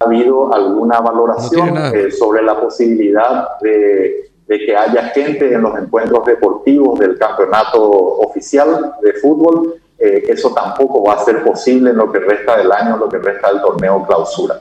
Ha habido alguna valoración eh, sobre la posibilidad de, de, que haya gente en los encuentros deportivos del campeonato oficial de fútbol. Eh, eso tampoco va a ser posible en lo que resta del año, en lo que resta del torneo clausura.